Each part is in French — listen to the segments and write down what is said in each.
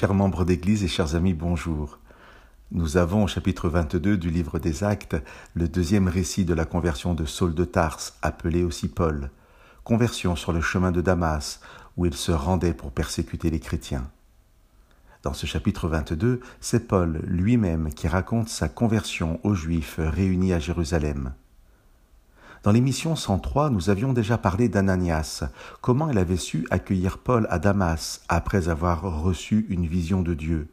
Chers membres d'Église et chers amis, bonjour. Nous avons au chapitre 22 du livre des Actes le deuxième récit de la conversion de Saul de Tarse, appelé aussi Paul. Conversion sur le chemin de Damas, où il se rendait pour persécuter les chrétiens. Dans ce chapitre 22, c'est Paul lui-même qui raconte sa conversion aux Juifs réunis à Jérusalem. Dans l'émission 103, nous avions déjà parlé d'Ananias, comment il avait su accueillir Paul à Damas après avoir reçu une vision de Dieu?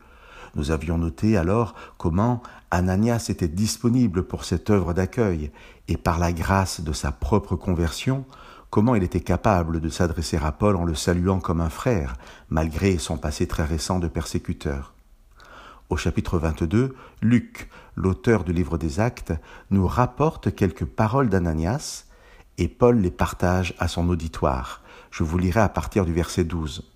Nous avions noté alors comment Ananias était disponible pour cette œuvre d'accueil, et par la grâce de sa propre conversion, comment il était capable de s'adresser à Paul en le saluant comme un frère, malgré son passé très récent de persécuteur. Au chapitre 22, Luc, l'auteur du livre des Actes, nous rapporte quelques paroles d'Ananias et Paul les partage à son auditoire. Je vous lirai à partir du verset 12.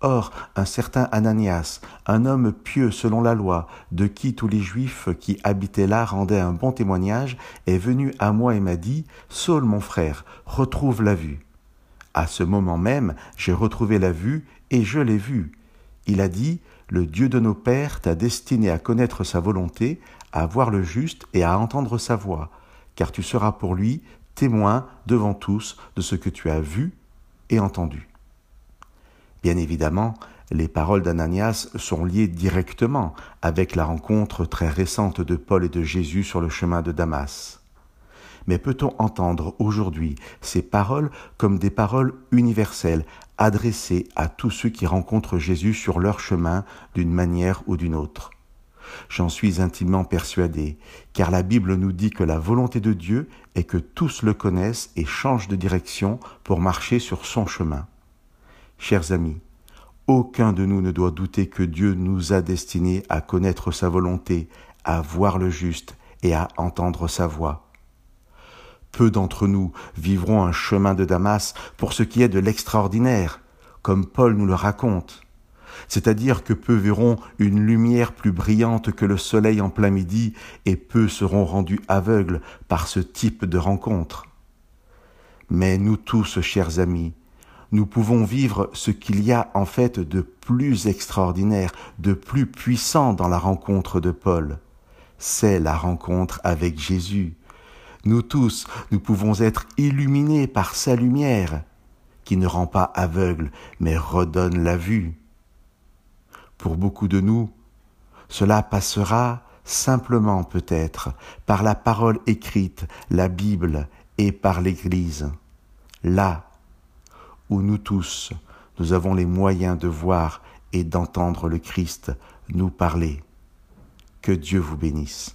Or, un certain Ananias, un homme pieux selon la loi, de qui tous les Juifs qui habitaient là rendaient un bon témoignage, est venu à moi et m'a dit, Saul mon frère, retrouve la vue. À ce moment même, j'ai retrouvé la vue et je l'ai vue. Il a dit, le Dieu de nos pères t'a destiné à connaître sa volonté, à voir le juste et à entendre sa voix, car tu seras pour lui témoin devant tous de ce que tu as vu et entendu. Bien évidemment, les paroles d'Ananias sont liées directement avec la rencontre très récente de Paul et de Jésus sur le chemin de Damas. Mais peut-on entendre aujourd'hui ces paroles comme des paroles universelles, adressées à tous ceux qui rencontrent Jésus sur leur chemin d'une manière ou d'une autre? J'en suis intimement persuadé, car la Bible nous dit que la volonté de Dieu est que tous le connaissent et changent de direction pour marcher sur son chemin. Chers amis, aucun de nous ne doit douter que Dieu nous a destinés à connaître sa volonté, à voir le juste et à entendre sa voix. Peu d'entre nous vivront un chemin de Damas pour ce qui est de l'extraordinaire, comme Paul nous le raconte. C'est-à-dire que peu verront une lumière plus brillante que le soleil en plein midi et peu seront rendus aveugles par ce type de rencontre. Mais nous tous, chers amis, nous pouvons vivre ce qu'il y a en fait de plus extraordinaire, de plus puissant dans la rencontre de Paul. C'est la rencontre avec Jésus. Nous tous, nous pouvons être illuminés par sa lumière, qui ne rend pas aveugle, mais redonne la vue. Pour beaucoup de nous, cela passera simplement peut-être par la parole écrite, la Bible et par l'Église. Là où nous tous, nous avons les moyens de voir et d'entendre le Christ nous parler. Que Dieu vous bénisse.